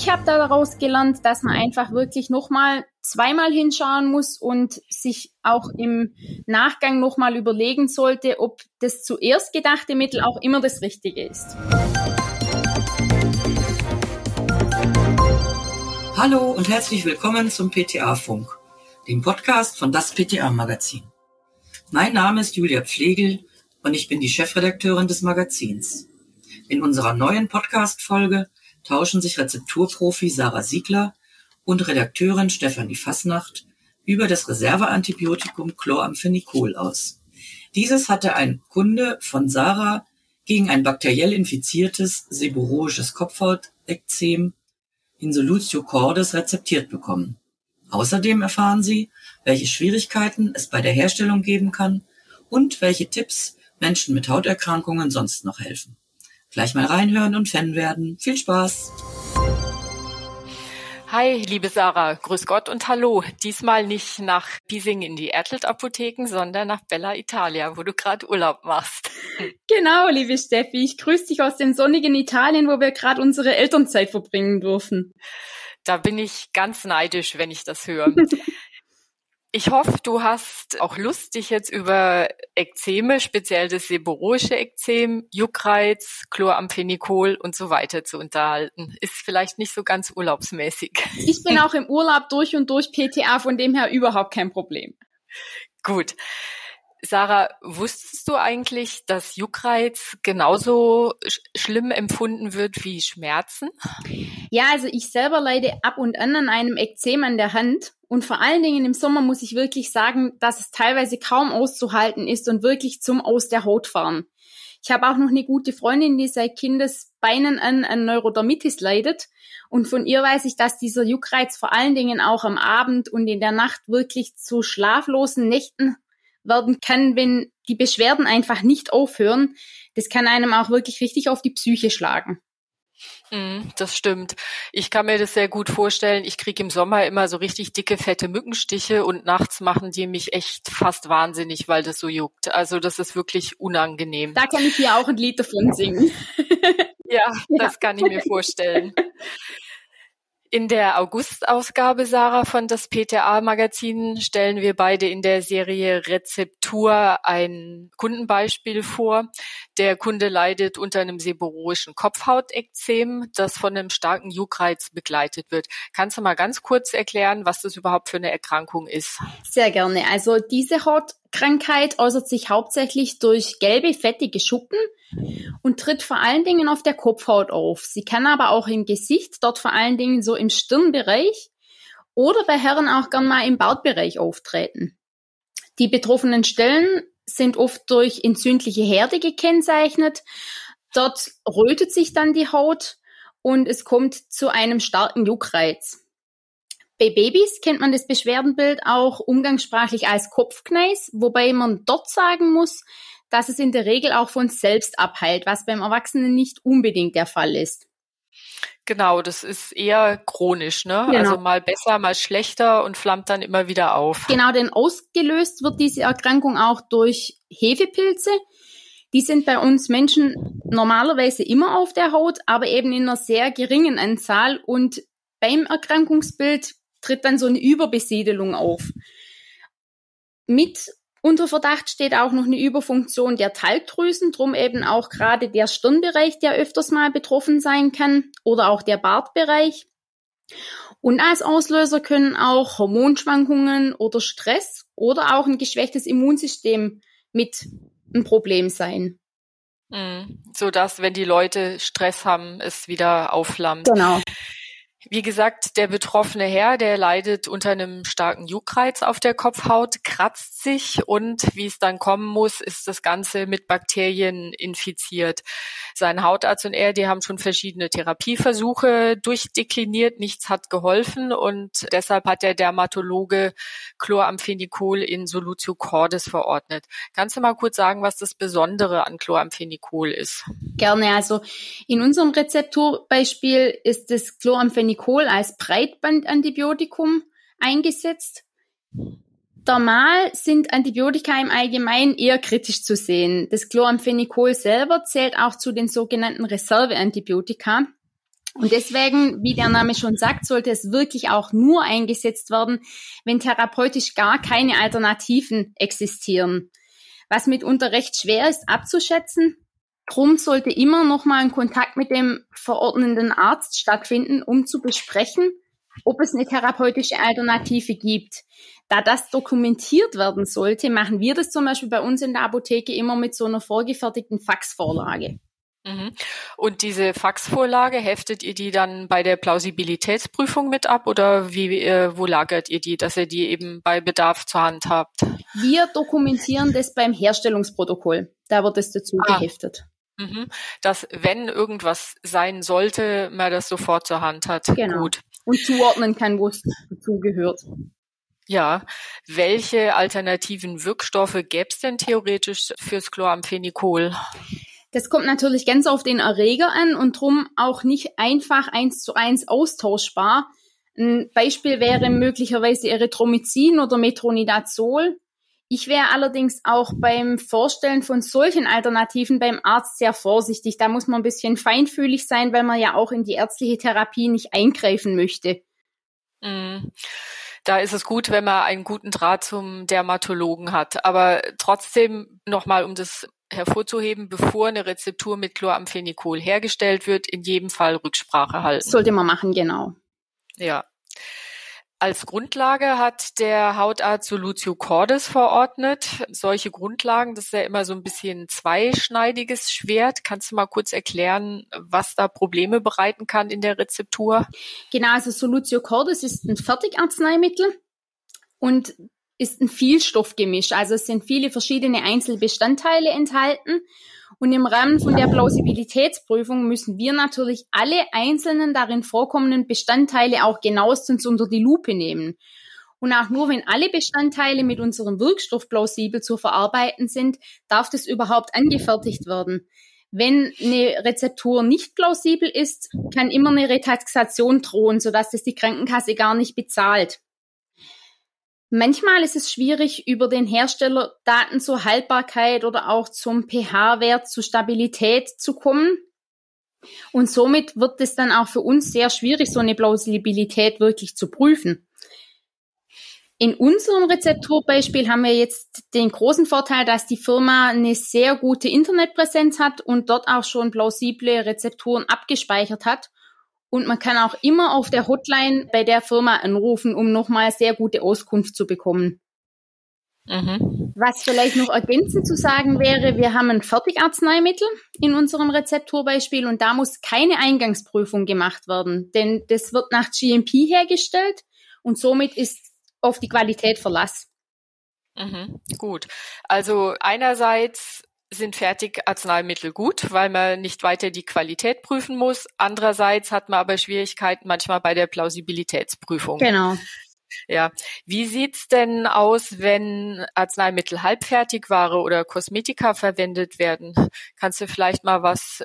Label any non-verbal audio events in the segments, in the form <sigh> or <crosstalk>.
Ich habe daraus gelernt, dass man einfach wirklich nochmal zweimal hinschauen muss und sich auch im Nachgang nochmal überlegen sollte, ob das zuerst gedachte Mittel auch immer das Richtige ist. Hallo und herzlich willkommen zum PTA-Funk, dem Podcast von das PTA-Magazin. Mein Name ist Julia Pflegel und ich bin die Chefredakteurin des Magazins. In unserer neuen Podcast-Folge tauschen sich Rezepturprofi Sarah Siegler und Redakteurin Stefanie Fasnacht über das Reserveantibiotikum Chloramphenicol aus. Dieses hatte ein Kunde von Sarah gegen ein bakteriell infiziertes seborrhoisches Kopfhautekzem Insolutio cordis rezeptiert bekommen. Außerdem erfahren Sie, welche Schwierigkeiten es bei der Herstellung geben kann und welche Tipps Menschen mit Hauterkrankungen sonst noch helfen. Gleich mal reinhören und Fan werden. Viel Spaß! Hi, liebe Sarah, grüß Gott und hallo. Diesmal nicht nach Piesing in die Ertelt-Apotheken, sondern nach Bella Italia, wo du gerade Urlaub machst. <laughs> Genau, liebe Steffi, ich grüße dich aus dem sonnigen Italien, wo wir gerade unsere Elternzeit verbringen dürfen. Da bin ich ganz neidisch, wenn ich das höre. <laughs> Ich hoffe, du hast auch Lust, dich jetzt über Ekzeme, speziell das seborrhoische Ekzem, Juckreiz, Chloramphenicol und so weiter zu unterhalten. Ist vielleicht nicht so ganz urlaubsmäßig. Ich bin auch im Urlaub durch und durch PTA, von dem her überhaupt kein Problem. Gut. Sarah, wusstest du eigentlich, dass Juckreiz genauso sch schlimm empfunden wird wie Schmerzen? Ja, also ich selber leide ab und an an einem Ekzem an der Hand. Und vor allen Dingen im Sommer muss ich wirklich sagen, dass es teilweise kaum auszuhalten ist und wirklich zum Aus der Haut fahren. Ich habe auch noch eine gute Freundin, die seit Kindesbeinen an, an Neurodermitis leidet. Und von ihr weiß ich, dass dieser Juckreiz vor allen Dingen auch am Abend und in der Nacht wirklich zu schlaflosen Nächten werden kann, wenn die Beschwerden einfach nicht aufhören. Das kann einem auch wirklich richtig auf die Psyche schlagen. Mm, das stimmt. Ich kann mir das sehr gut vorstellen. Ich kriege im Sommer immer so richtig dicke, fette Mückenstiche und nachts machen die mich echt fast wahnsinnig, weil das so juckt. Also das ist wirklich unangenehm. Da kann ich dir auch ein Lied davon singen. ja, <laughs> das kann ich mir vorstellen. <laughs> In der August-Ausgabe, Sarah, von das PTA-Magazin stellen wir beide in der Serie Rezeptur ein Kundenbeispiel vor. Der Kunde leidet unter einem seborrhoischen Kopfhautekzem, das von einem starken Juckreiz begleitet wird. Kannst du mal ganz kurz erklären, was das überhaupt für eine Erkrankung ist? Sehr gerne. Also diese Haut Krankheit äußert sich hauptsächlich durch gelbe, fettige Schuppen und tritt vor allen Dingen auf der Kopfhaut auf. Sie kann aber auch im Gesicht, dort vor allen Dingen so im Stirnbereich oder bei Herren auch gern mal im Bartbereich auftreten. Die betroffenen Stellen sind oft durch entzündliche Herde gekennzeichnet. Dort rötet sich dann die Haut und es kommt zu einem starken Juckreiz. Bei Babys kennt man das Beschwerdenbild auch umgangssprachlich als Kopfkneis, wobei man dort sagen muss, dass es in der Regel auch von selbst abheilt, was beim Erwachsenen nicht unbedingt der Fall ist. Genau, das ist eher chronisch, ne? Genau. Also mal besser, mal schlechter und flammt dann immer wieder auf. Genau, denn ausgelöst wird diese Erkrankung auch durch Hefepilze. Die sind bei uns Menschen normalerweise immer auf der Haut, aber eben in einer sehr geringen Anzahl und beim Erkrankungsbild tritt dann so eine Überbesiedelung auf. Mit unter Verdacht steht auch noch eine Überfunktion der Talgdrüsen, drum eben auch gerade der Stirnbereich, der öfters mal betroffen sein kann, oder auch der Bartbereich. Und als Auslöser können auch Hormonschwankungen oder Stress oder auch ein geschwächtes Immunsystem mit ein Problem sein. Mhm. So dass, wenn die Leute Stress haben, es wieder aufflammt. Genau. Wie gesagt, der betroffene Herr, der leidet unter einem starken Juckreiz auf der Kopfhaut, kratzt sich und wie es dann kommen muss, ist das Ganze mit Bakterien infiziert. Sein Hautarzt und er, die haben schon verschiedene Therapieversuche durchdekliniert, nichts hat geholfen und deshalb hat der Dermatologe Chloramphenicol in Solutio cordis verordnet. Kannst du mal kurz sagen, was das Besondere an Chloramphenicol ist? Gerne. Also in unserem Rezepturbeispiel ist das Chloramphenicol Nicole als Breitbandantibiotikum eingesetzt. Normal sind Antibiotika im Allgemeinen eher kritisch zu sehen. Das Chloramphenicol selber zählt auch zu den sogenannten Reserveantibiotika. Und deswegen, wie der Name schon sagt, sollte es wirklich auch nur eingesetzt werden, wenn therapeutisch gar keine Alternativen existieren. Was mitunter recht schwer ist abzuschätzen. Drum sollte immer noch mal ein Kontakt mit dem verordnenden Arzt stattfinden, um zu besprechen, ob es eine therapeutische Alternative gibt. Da das dokumentiert werden sollte, machen wir das zum Beispiel bei uns in der Apotheke immer mit so einer vorgefertigten Faxvorlage. Mhm. Und diese Faxvorlage, heftet ihr die dann bei der Plausibilitätsprüfung mit ab oder wie, äh, wo lagert ihr die, dass ihr die eben bei Bedarf zur Hand habt? Wir dokumentieren das beim Herstellungsprotokoll. Da wird es dazu ah. geheftet. Mhm. Dass, wenn irgendwas sein sollte, man das sofort zur Hand hat. Genau. Gut. Und zuordnen kann, wo es dazugehört. Ja, welche alternativen Wirkstoffe gäbe es denn theoretisch fürs Chloramphenicol? Das kommt natürlich ganz auf den Erreger an und drum auch nicht einfach eins zu eins austauschbar. Ein Beispiel wäre möglicherweise Erythromycin oder Metronidazol. Ich wäre allerdings auch beim Vorstellen von solchen Alternativen beim Arzt sehr vorsichtig. Da muss man ein bisschen feinfühlig sein, weil man ja auch in die ärztliche Therapie nicht eingreifen möchte. Mm. Da ist es gut, wenn man einen guten Draht zum Dermatologen hat. Aber trotzdem nochmal, um das hervorzuheben, bevor eine Rezeptur mit Chloramphenicol hergestellt wird, in jedem Fall Rücksprache halten. Sollte man machen, genau. Ja. Als Grundlage hat der Hautarzt Solutio Cordis verordnet. Solche Grundlagen, das ist ja immer so ein bisschen zweischneidiges Schwert. Kannst du mal kurz erklären, was da Probleme bereiten kann in der Rezeptur? Genau, also Solutio Cordis ist ein Fertigarzneimittel und ist ein Vielstoffgemisch. Also es sind viele verschiedene Einzelbestandteile enthalten. Und im Rahmen von der Plausibilitätsprüfung müssen wir natürlich alle einzelnen darin vorkommenden Bestandteile auch genauestens unter die Lupe nehmen. Und auch nur wenn alle Bestandteile mit unserem Wirkstoff plausibel zu verarbeiten sind, darf das überhaupt angefertigt werden. Wenn eine Rezeptur nicht plausibel ist, kann immer eine Retaxation drohen, sodass das die Krankenkasse gar nicht bezahlt. Manchmal ist es schwierig, über den Hersteller Daten zur Haltbarkeit oder auch zum pH-Wert, zur Stabilität zu kommen. Und somit wird es dann auch für uns sehr schwierig, so eine Plausibilität wirklich zu prüfen. In unserem Rezepturbeispiel haben wir jetzt den großen Vorteil, dass die Firma eine sehr gute Internetpräsenz hat und dort auch schon plausible Rezepturen abgespeichert hat und man kann auch immer auf der Hotline bei der Firma anrufen, um nochmal sehr gute Auskunft zu bekommen. Mhm. Was vielleicht noch ergänzend zu sagen wäre, wir haben ein Fertigarzneimittel in unserem Rezepturbeispiel und da muss keine Eingangsprüfung gemacht werden, denn das wird nach GMP hergestellt und somit ist auf die Qualität Verlass. Mhm, gut. Also einerseits sind Fertigarzneimittel gut, weil man nicht weiter die Qualität prüfen muss. Andererseits hat man aber Schwierigkeiten manchmal bei der Plausibilitätsprüfung. Genau. Ja, wie sieht's denn aus, wenn Arzneimittel Halbfertigware oder Kosmetika verwendet werden? Kannst du vielleicht mal was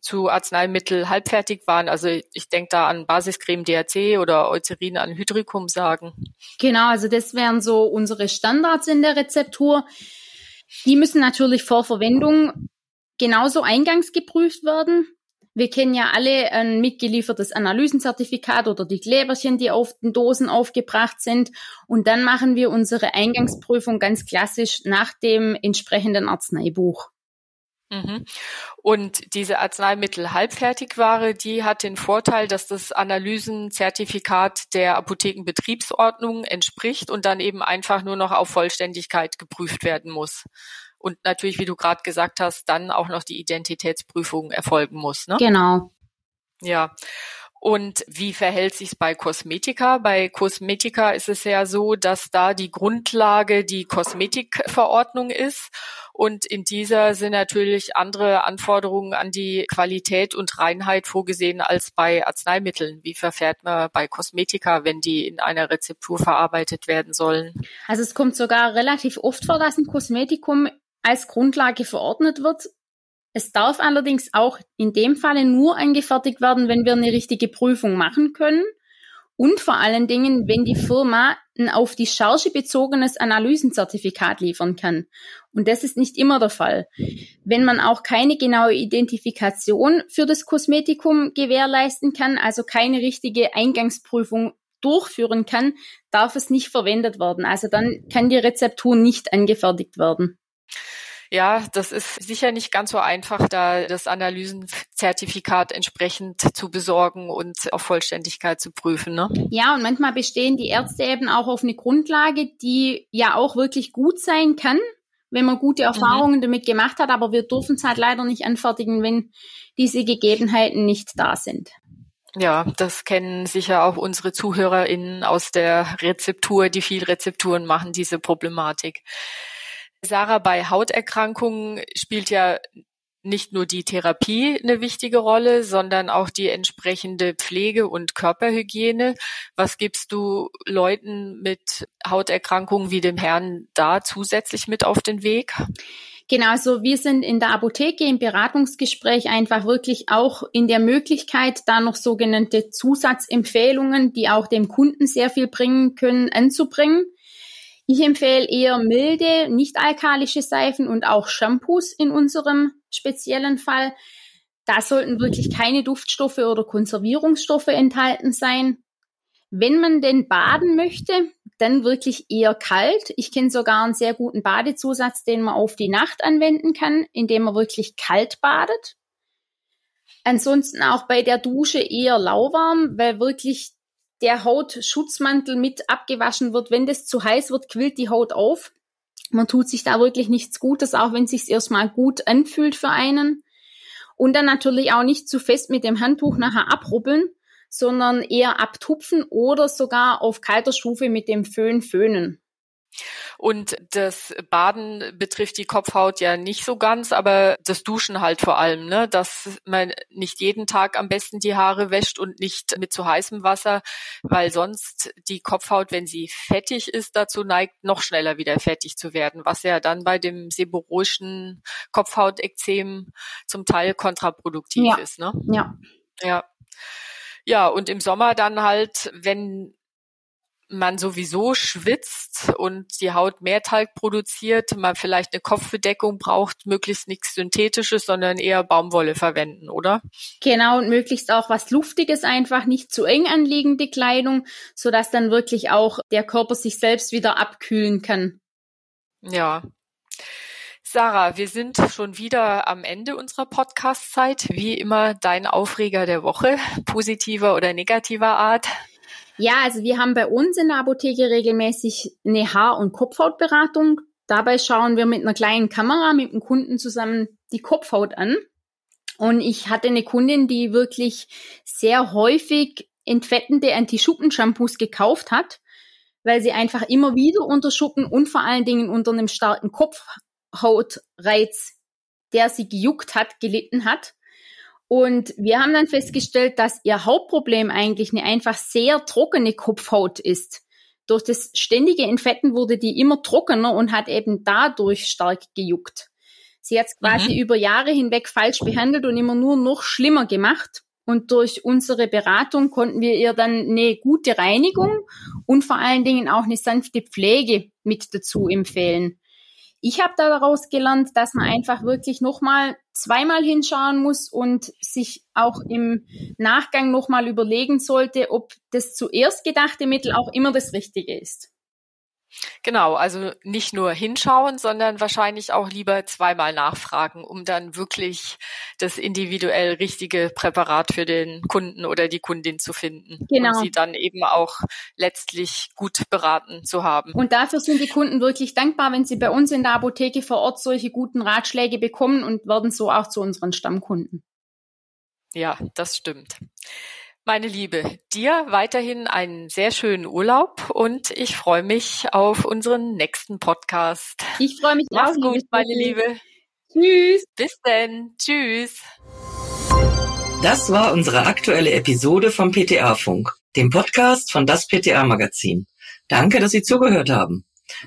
zu Arzneimittel Halbfertigwaren, also ich denke da an Basiscreme DHC oder Eucerin an Hydricum sagen? Genau, also das wären so unsere Standards in der Rezeptur. Die müssen natürlich vor Verwendung genauso eingangs geprüft werden. Wir kennen ja alle ein mitgeliefertes Analysenzertifikat oder die Kleberchen, die auf den Dosen aufgebracht sind. Und dann machen wir unsere Eingangsprüfung ganz klassisch nach dem entsprechenden Arzneibuch. Mhm. Und diese Arzneimittel-Halbfertigware, die hat den Vorteil, dass das Analysenzertifikat der Apothekenbetriebsordnung entspricht und dann eben einfach nur noch auf Vollständigkeit geprüft werden muss. Und natürlich, wie du gerade gesagt hast, dann auch noch die Identitätsprüfung erfolgen muss. Ne? Genau. Ja. Und wie verhält sich's bei Kosmetika? Bei Kosmetika ist es ja so, dass da die Grundlage die Kosmetikverordnung ist. Und in dieser sind natürlich andere Anforderungen an die Qualität und Reinheit vorgesehen als bei Arzneimitteln. Wie verfährt man bei Kosmetika, wenn die in einer Rezeptur verarbeitet werden sollen? Also es kommt sogar relativ oft vor, dass ein Kosmetikum als Grundlage verordnet wird es darf allerdings auch in dem Falle nur angefertigt werden, wenn wir eine richtige Prüfung machen können und vor allen Dingen, wenn die Firma ein auf die Charge bezogenes Analysenzertifikat liefern kann. Und das ist nicht immer der Fall. Wenn man auch keine genaue Identifikation für das Kosmetikum gewährleisten kann, also keine richtige Eingangsprüfung durchführen kann, darf es nicht verwendet werden. Also dann kann die Rezeptur nicht angefertigt werden. Ja, das ist sicher nicht ganz so einfach, da das Analysenzertifikat entsprechend zu besorgen und auf Vollständigkeit zu prüfen. Ne? Ja, und manchmal bestehen die Ärzte eben auch auf eine Grundlage, die ja auch wirklich gut sein kann, wenn man gute mhm. Erfahrungen mhm. damit gemacht hat, aber wir dürfen es halt leider nicht anfertigen, wenn diese Gegebenheiten nicht da sind. Ja, das kennen sicher auch unsere ZuhörerInnen aus der Rezeptur, die viel Rezepturen machen, diese Problematik. Sarah, bei Hauterkrankungen spielt ja nicht nur die Therapie eine wichtige Rolle, sondern auch die entsprechende Pflege und Körperhygiene. Was gibst du Leuten mit Hauterkrankungen wie dem Herrn da zusätzlich mit auf den Weg? Genau, also wir sind in der Apotheke im Beratungsgespräch einfach wirklich auch in der Möglichkeit, da noch sogenannte Zusatzempfehlungen, die auch dem Kunden sehr viel bringen können, anzubringen. Ich empfehle eher milde, nicht alkalische Seifen und auch Shampoos in unserem speziellen Fall. Da sollten wirklich keine Duftstoffe oder Konservierungsstoffe enthalten sein. Wenn man denn baden möchte, dann wirklich eher kalt. Ich kenne sogar einen sehr guten Badezusatz, den man auf die Nacht anwenden kann, indem man wirklich kalt badet. Ansonsten auch bei der Dusche eher lauwarm, weil wirklich der Hautschutzmantel mit abgewaschen wird. Wenn das zu heiß wird, quillt die Haut auf. Man tut sich da wirklich nichts Gutes, auch wenn es sich erstmal gut anfühlt für einen. Und dann natürlich auch nicht zu fest mit dem Handtuch nachher abrubbeln, sondern eher abtupfen oder sogar auf kalter Stufe mit dem Föhn föhnen. Und das Baden betrifft die Kopfhaut ja nicht so ganz, aber das Duschen halt vor allem, ne? dass man nicht jeden Tag am besten die Haare wäscht und nicht mit zu heißem Wasser, weil sonst die Kopfhaut, wenn sie fettig ist, dazu neigt, noch schneller wieder fettig zu werden, was ja dann bei dem seborrhoischen Kopfhautekzem zum Teil kontraproduktiv ja. ist. Ne? Ja. Ja. Ja, und im Sommer dann halt, wenn man sowieso schwitzt und die Haut mehr Talg produziert, man vielleicht eine Kopfbedeckung braucht, möglichst nichts Synthetisches, sondern eher Baumwolle verwenden, oder? Genau, und möglichst auch was Luftiges einfach, nicht zu eng anliegende Kleidung, sodass dann wirklich auch der Körper sich selbst wieder abkühlen kann. Ja. Sarah, wir sind schon wieder am Ende unserer Podcast-Zeit. Wie immer dein Aufreger der Woche, positiver oder negativer Art. Ja, also wir haben bei uns in der Apotheke regelmäßig eine Haar- und Kopfhautberatung. Dabei schauen wir mit einer kleinen Kamera mit dem Kunden zusammen die Kopfhaut an. Und ich hatte eine Kundin, die wirklich sehr häufig entfettende Anti-Schuppen-Shampoos gekauft hat, weil sie einfach immer wieder unter Schuppen und vor allen Dingen unter einem starken Kopfhautreiz, der sie gejuckt hat, gelitten hat. Und wir haben dann festgestellt, dass ihr Hauptproblem eigentlich eine einfach sehr trockene Kopfhaut ist. Durch das ständige Entfetten wurde die immer trockener und hat eben dadurch stark gejuckt. Sie hat es quasi mhm. über Jahre hinweg falsch behandelt und immer nur noch schlimmer gemacht. Und durch unsere Beratung konnten wir ihr dann eine gute Reinigung und vor allen Dingen auch eine sanfte Pflege mit dazu empfehlen. Ich habe daraus gelernt, dass man einfach wirklich nochmal zweimal hinschauen muss und sich auch im Nachgang nochmal überlegen sollte, ob das zuerst gedachte Mittel auch immer das Richtige ist. Genau, also nicht nur hinschauen, sondern wahrscheinlich auch lieber zweimal nachfragen, um dann wirklich das individuell richtige Präparat für den Kunden oder die Kundin zu finden genau. und sie dann eben auch letztlich gut beraten zu haben. Und dafür sind die Kunden wirklich dankbar, wenn sie bei uns in der Apotheke vor Ort solche guten Ratschläge bekommen und werden so auch zu unseren Stammkunden. Ja, das stimmt. Meine Liebe, dir weiterhin einen sehr schönen Urlaub und ich freue mich auf unseren nächsten Podcast. Ich freue mich Mach's auch. gut, meine Liebe. Tschüss. Bis denn. Tschüss. Das war unsere aktuelle Episode vom PTA-Funk, dem Podcast von das PTA-Magazin. Danke, dass Sie zugehört haben.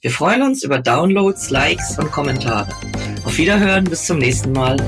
Wir freuen uns über Downloads, Likes und Kommentare. Auf Wiederhören, bis zum nächsten Mal.